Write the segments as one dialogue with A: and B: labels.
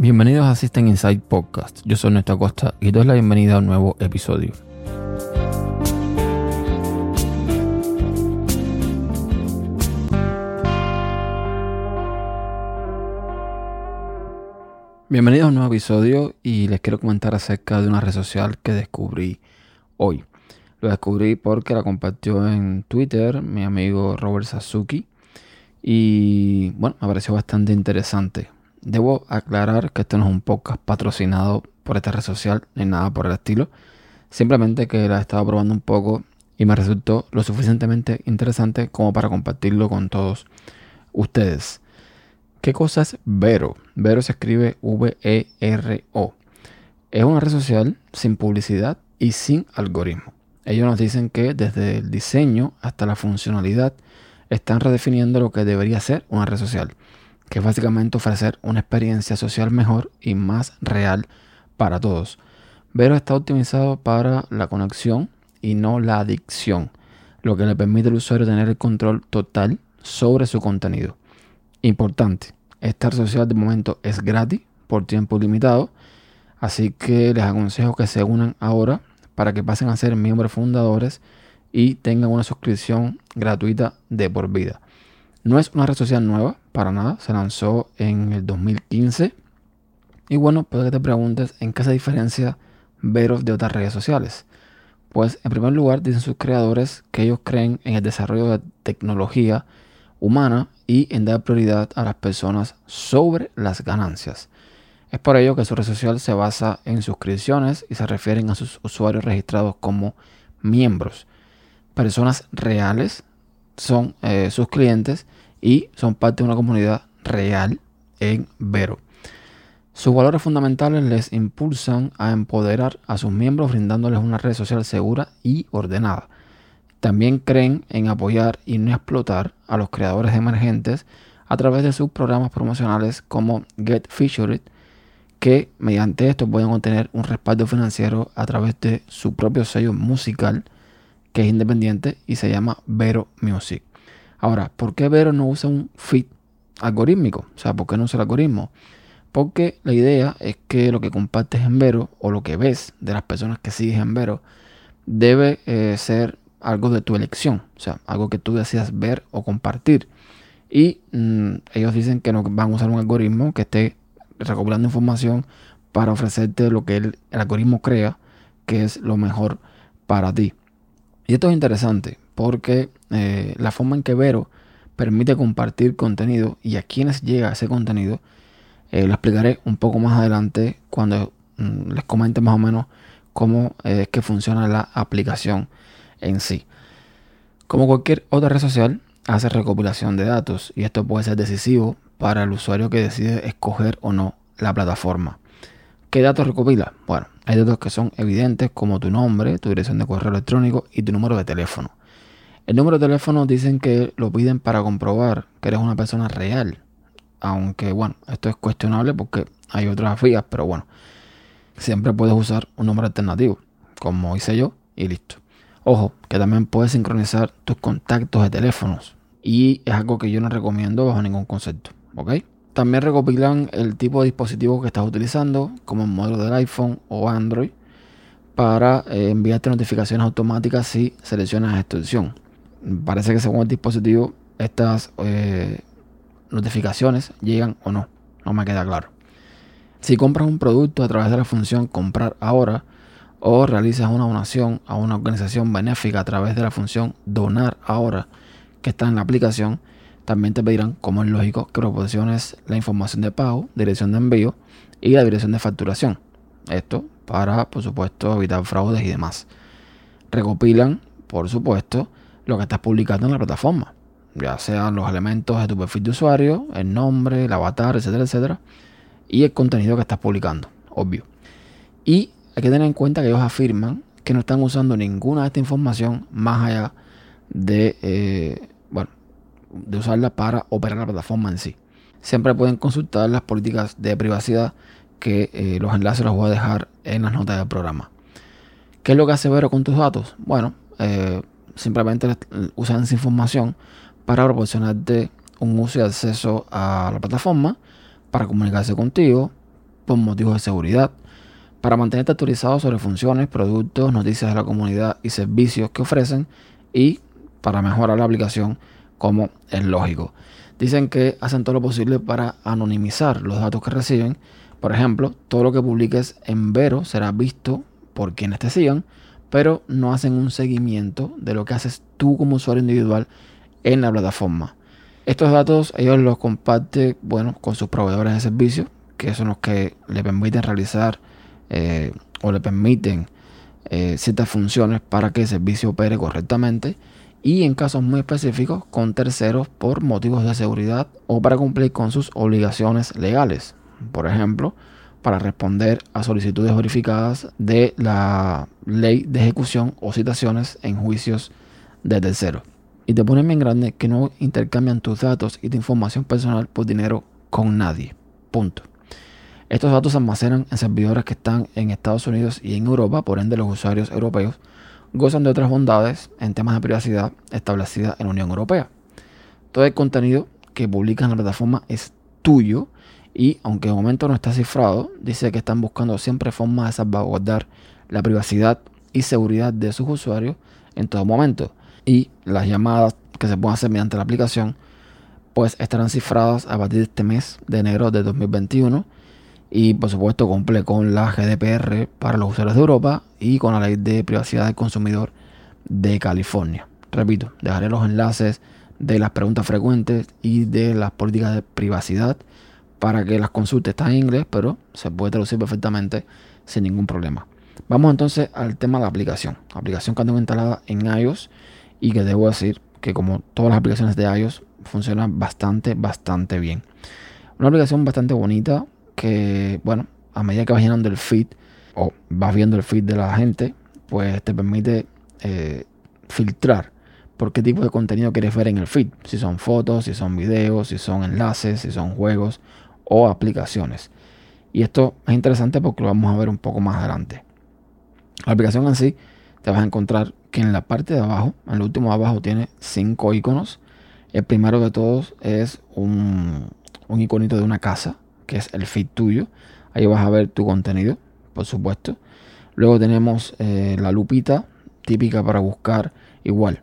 A: Bienvenidos a System Inside Podcast. Yo soy Néstor Costa y doy la bienvenida a un nuevo episodio. Bienvenidos a un nuevo episodio y les quiero comentar acerca de una red social que descubrí hoy. Lo descubrí porque la compartió en Twitter mi amigo Robert Sasuki y bueno, me pareció bastante interesante. Debo aclarar que esto no es un podcast patrocinado por esta red social ni nada por el estilo. Simplemente que la he estado probando un poco y me resultó lo suficientemente interesante como para compartirlo con todos ustedes. ¿Qué cosa es Vero? Vero se escribe V-E-R-O. Es una red social sin publicidad y sin algoritmo. Ellos nos dicen que desde el diseño hasta la funcionalidad están redefiniendo lo que debería ser una red social que es básicamente ofrecer una experiencia social mejor y más real para todos. Vero está optimizado para la conexión y no la adicción, lo que le permite al usuario tener el control total sobre su contenido. Importante, esta social de momento es gratis por tiempo limitado, así que les aconsejo que se unan ahora para que pasen a ser miembros fundadores y tengan una suscripción gratuita de por vida. No es una red social nueva, para nada. Se lanzó en el 2015. Y bueno, puede que te preguntes en qué se diferencia Vero de otras redes sociales. Pues en primer lugar dicen sus creadores que ellos creen en el desarrollo de tecnología humana y en dar prioridad a las personas sobre las ganancias. Es por ello que su red social se basa en suscripciones y se refieren a sus usuarios registrados como miembros. Personas reales son eh, sus clientes y son parte de una comunidad real en Vero. Sus valores fundamentales les impulsan a empoderar a sus miembros brindándoles una red social segura y ordenada. También creen en apoyar y no explotar a los creadores emergentes a través de sus programas promocionales como Get Featured, que mediante esto pueden obtener un respaldo financiero a través de su propio sello musical que es independiente y se llama Vero Music. Ahora, ¿por qué Vero no usa un feed algorítmico? O sea, ¿por qué no usa el algoritmo? Porque la idea es que lo que compartes en Vero o lo que ves de las personas que sigues en Vero debe eh, ser algo de tu elección, o sea, algo que tú decidas ver o compartir. Y mm, ellos dicen que no van a usar un algoritmo que esté recopilando información para ofrecerte lo que el algoritmo crea que es lo mejor para ti. Y esto es interesante porque eh, la forma en que Vero permite compartir contenido y a quienes llega ese contenido, eh, lo explicaré un poco más adelante cuando mm, les comente más o menos cómo es que funciona la aplicación en sí. Como cualquier otra red social, hace recopilación de datos y esto puede ser decisivo para el usuario que decide escoger o no la plataforma. ¿Qué datos recopila? Bueno, hay datos que son evidentes como tu nombre, tu dirección de correo electrónico y tu número de teléfono. El número de teléfono dicen que lo piden para comprobar que eres una persona real. Aunque bueno, esto es cuestionable porque hay otras vías, pero bueno, siempre puedes usar un número alternativo, como hice yo, y listo. Ojo, que también puedes sincronizar tus contactos de teléfonos. Y es algo que yo no recomiendo bajo ningún concepto, ¿ok? También recopilan el tipo de dispositivo que estás utilizando, como el modelo del iPhone o Android, para eh, enviarte notificaciones automáticas si seleccionas esta opción parece que según el dispositivo estas eh, notificaciones llegan o no. No me queda claro. Si compras un producto a través de la función comprar ahora o realizas una donación a una organización benéfica a través de la función donar ahora que está en la aplicación, también te pedirán, como es lógico, que proporciones la información de pago, dirección de envío y la dirección de facturación. Esto para, por supuesto, evitar fraudes y demás. Recopilan, por supuesto, lo que estás publicando en la plataforma, ya sean los elementos de tu perfil de usuario, el nombre, el avatar, etcétera, etcétera, y el contenido que estás publicando, obvio. Y hay que tener en cuenta que ellos afirman que no están usando ninguna de esta información más allá de, eh, bueno, de usarla para operar la plataforma en sí. Siempre pueden consultar las políticas de privacidad que eh, los enlaces los voy a dejar en las notas del programa. ¿Qué es lo que hace Vero con tus datos? Bueno, eh, simplemente usan esa información para proporcionarte un uso y acceso a la plataforma, para comunicarse contigo, por motivos de seguridad, para mantenerte actualizado sobre funciones, productos, noticias de la comunidad y servicios que ofrecen y para mejorar la aplicación como es lógico. Dicen que hacen todo lo posible para anonimizar los datos que reciben. Por ejemplo, todo lo que publiques en Vero será visto por quienes te sigan, pero no hacen un seguimiento de lo que haces tú como usuario individual en la plataforma. Estos datos ellos los comparten bueno, con sus proveedores de servicios, que son los que le permiten realizar eh, o le permiten eh, ciertas funciones para que el servicio opere correctamente y en casos muy específicos con terceros por motivos de seguridad o para cumplir con sus obligaciones legales. Por ejemplo, para responder a solicitudes verificadas de la ley de ejecución o citaciones en juicios de terceros. Y te ponen bien grande que no intercambian tus datos y tu información personal por dinero con nadie. Punto. Estos datos se almacenan en servidores que están en Estados Unidos y en Europa, por ende los usuarios europeos gozan de otras bondades en temas de privacidad establecidas en la Unión Europea. Todo el contenido que publican en la plataforma es tuyo y aunque de momento no está cifrado, dice que están buscando siempre formas de salvaguardar la privacidad y seguridad de sus usuarios en todo momento. Y las llamadas que se pueden hacer mediante la aplicación pues estarán cifradas a partir de este mes de enero de 2021 y por supuesto cumple con la GDPR para los usuarios de Europa y con la ley de privacidad del consumidor de California. Repito, dejaré los enlaces de las preguntas frecuentes y de las políticas de privacidad para que las consultes. Está en inglés, pero se puede traducir perfectamente sin ningún problema. Vamos entonces al tema de la aplicación. aplicación que tengo instalada en iOS y que debo decir que como todas las aplicaciones de iOS funcionan bastante, bastante bien. Una aplicación bastante bonita, que, bueno, a medida que vas llenando el feed o vas viendo el feed de la gente, pues te permite eh, filtrar por qué tipo de contenido quieres ver en el feed. Si son fotos, si son videos, si son enlaces, si son juegos o aplicaciones. Y esto es interesante porque lo vamos a ver un poco más adelante. La aplicación en sí te vas a encontrar que en la parte de abajo, en el último de abajo, tiene cinco iconos. El primero de todos es un, un iconito de una casa que es el feed tuyo. Ahí vas a ver tu contenido, por supuesto. Luego tenemos eh, la lupita, típica para buscar igual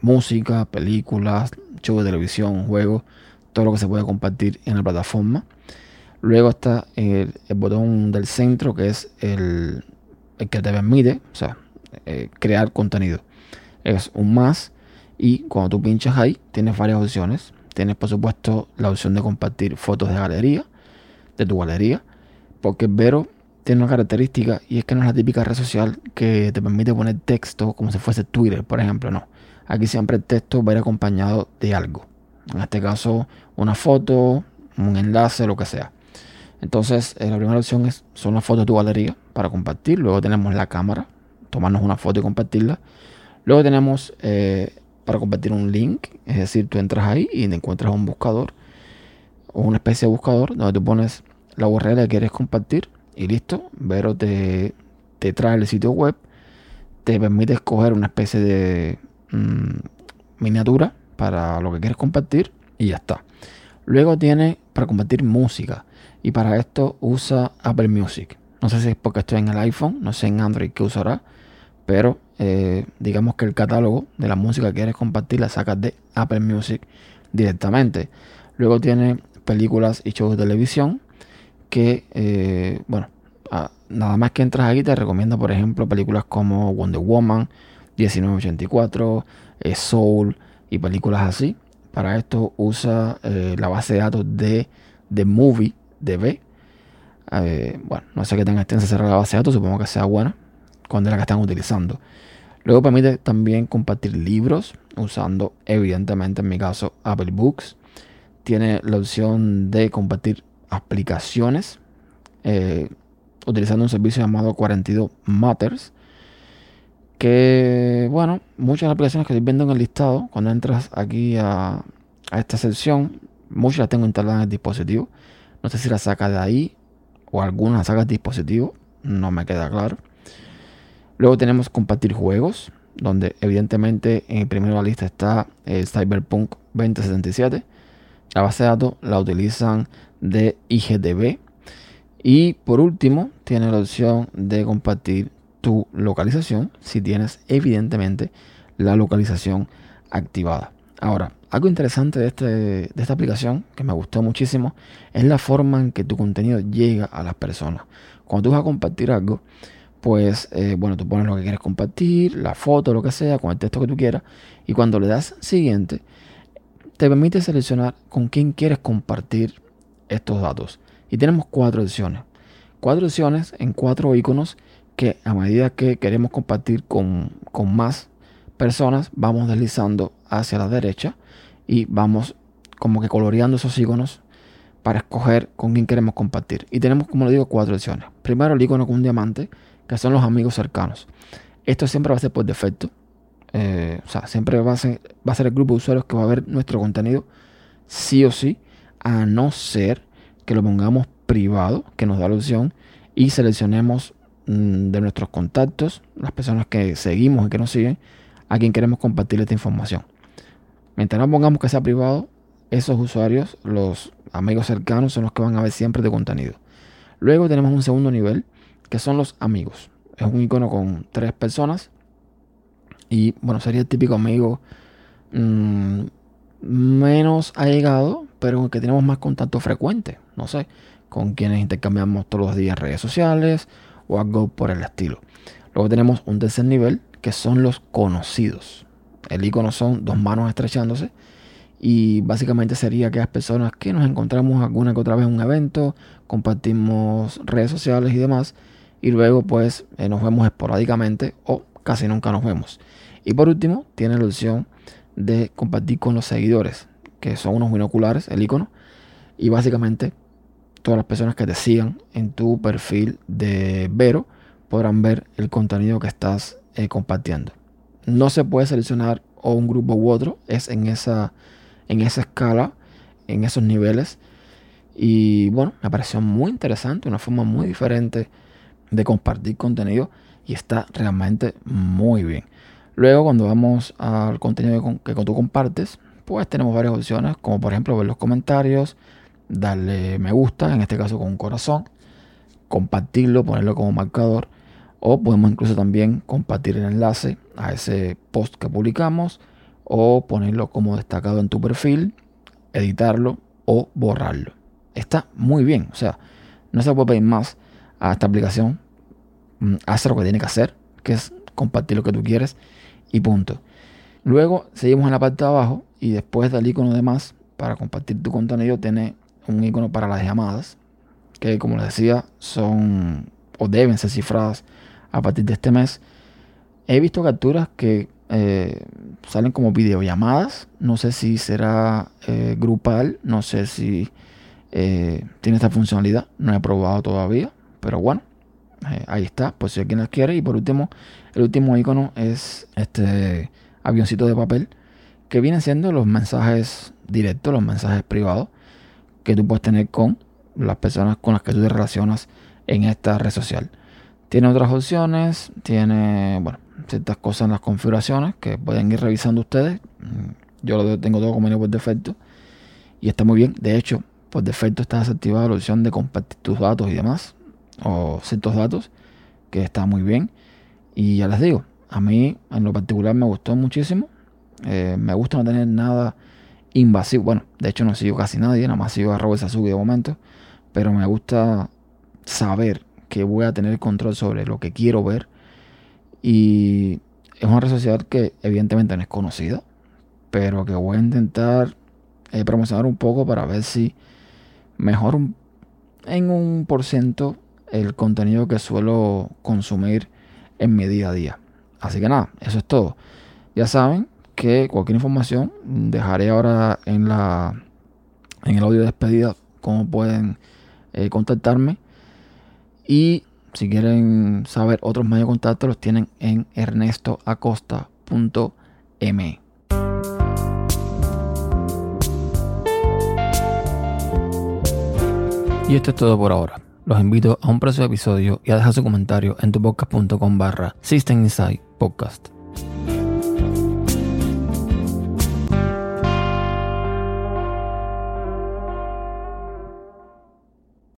A: música, películas, shows de televisión, juegos, todo lo que se puede compartir en la plataforma. Luego está el, botón del centro que es el, que te permite o sea, eh, crear contenido. Es un más y cuando tú pinchas ahí tienes varias opciones. Tienes por supuesto la opción de compartir fotos de galería de tu galería. Porque Vero tiene una característica y es que no es la típica red social que te permite poner texto como si fuese Twitter, por ejemplo. No. Aquí siempre el texto va a ir acompañado de algo. En este caso, una foto, un enlace, lo que sea. Entonces, eh, la primera opción es, son las fotos de tu galería para compartir. Luego tenemos la cámara, tomarnos una foto y compartirla. Luego tenemos eh, para compartir un link, es decir, tú entras ahí y encuentras un buscador o una especie de buscador donde tú pones la URL que quieres compartir y listo. Vero te, te trae el sitio web, te permite escoger una especie de mm, miniatura para lo que quieres compartir y ya está. Luego tiene para compartir música y para esto usa Apple Music. No sé si es porque estoy en el iPhone, no sé en Android qué usará, pero eh, digamos que el catálogo de la música que quieres compartir la sacas de Apple Music directamente. Luego tiene películas y shows de televisión que, eh, bueno, nada más que entras aquí te recomienda, por ejemplo, películas como Wonder Woman, 1984, eh, Soul y películas así. Para esto usa eh, la base de datos de The Movie DB. bueno, no sé qué tan extensa será la base de datos, supongo que sea buena, cuando es la que están utilizando. Luego permite también compartir libros usando, evidentemente, en mi caso, Apple Books tiene la opción de compartir aplicaciones eh, utilizando un servicio llamado 42 Matters. Que, bueno, muchas aplicaciones que estoy viendo en el listado, cuando entras aquí a, esta sección, muchas las tengo instaladas en el dispositivo. No sé si las saca de ahí o algunas las saca del dispositivo, no me queda claro. Luego tenemos compartir juegos, donde evidentemente en el primero de la lista está el Cyberpunk 2077 la base de datos la utilizan de IGTV Y por último, tiene la opción de compartir tu localización si tienes evidentemente la localización activada. Ahora, algo interesante de, este, de esta aplicación que me gustó muchísimo es la forma en que tu contenido llega a las personas. Cuando tú vas a compartir algo, pues eh, bueno, tú pones lo que quieres compartir, la foto, lo que sea, con el texto que tú quieras, y cuando le das siguiente, te permite seleccionar con quién quieres compartir estos datos. Y tenemos cuatro opciones. Cuatro opciones en cuatro iconos que a medida que queremos compartir con, con más personas, vamos deslizando hacia la derecha y vamos como que coloreando esos iconos para escoger con quién queremos compartir. Y tenemos, como le digo, cuatro opciones. Primero el icono con un diamante, que son los amigos cercanos. Esto siempre va a ser por defecto. Eh, o sea, siempre va a, ser, va a ser el grupo de usuarios que va a ver nuestro contenido, sí o sí, a no ser que lo pongamos privado, que nos da la opción, y seleccionemos de nuestros contactos, las personas que seguimos y que nos siguen, a quien queremos compartir esta información. Mientras no pongamos que sea privado, esos usuarios, los amigos cercanos, son los que van a ver siempre de contenido. Luego tenemos un segundo nivel, que son los amigos. Es un icono con tres personas. Y bueno, sería el típico amigo mm, menos allegado, pero que tenemos más contacto frecuente. No sé, con quienes intercambiamos todos los días redes sociales o algo por el estilo. Luego tenemos un tercer nivel, que son los conocidos. El icono son dos manos estrechándose. Y básicamente sería aquellas personas que nos encontramos alguna que otra vez en un evento, compartimos redes sociales y demás y luego pues eh, nos vemos esporádicamente o casi nunca nos vemos. Y por último, tiene la opción de compartir con los seguidores, que son unos binoculares, el icono, y básicamente todas las personas que te sigan en tu perfil de Vero podrán ver el contenido que estás eh, compartiendo. No se puede seleccionar un grupo u otro, es en esa, en esa escala, en esos niveles. Y bueno, me pareció muy interesante, una forma muy diferente de compartir contenido y está realmente muy bien. Luego cuando vamos al contenido que, tú compartes, pues tenemos varias opciones, como por ejemplo ver los comentarios, darle me gusta, en este caso con un corazón, compartirlo, ponerlo como marcador, o podemos incluso también compartir el enlace a ese post que publicamos, o ponerlo como destacado en tu perfil, editarlo o borrarlo. Está muy bien, o sea, no se puede pedir más a esta aplicación, mm, hace lo que tiene que hacer, que es compartir lo que tú quieres y punto. Luego seguimos en la parte de abajo y después del icono de más para compartir tu contenido tiene un icono para las llamadas que como les decía son o deben ser cifradas a partir de este mes. He visto capturas que eh, salen como videollamadas. No sé si será eh, grupal, no sé si eh, tiene esta funcionalidad. No he probado todavía. Pero bueno, ahí está, pues si alguien las quiere. Y por último, el último icono es este avioncito de papel que vienen siendo los mensajes directos, los mensajes privados que tú puedes tener con las personas con las que tú te relacionas en esta red social. Tiene otras opciones, tiene bueno, ciertas cosas en las configuraciones que pueden ir revisando ustedes. Mm, yo lo tengo todo como por defecto y está muy bien. De hecho, por defecto está desactivada la opción de compartir tus datos y demás o ciertos datos, que está muy bien. Y ya les digo, a mí en lo particular me gustó muchísimo. Eh, me gusta no tener nada invasivo. Bueno, de hecho no sigo casi nadie, nada más sigo a Robert Sasuke de momento. Pero me gusta saber que voy a tener control sobre lo que quiero ver. Y es una red social que evidentemente no es conocida, pero que voy a intentar eh, promocionar un poco para ver si mejor en un por ciento el contenido que suelo consumir en mi día a día. Así que nada, eso es todo. Ya saben que cualquier información dejaré ahora en la en el audio de despedida cómo pueden eh, contactarme y si quieren saber otros medios de contacto los tienen en ernestoacosta.me. Y esto es todo por ahora los invito a un próximo episodio y a dejar su comentario en tu podcast.com barra System Inside Podcast.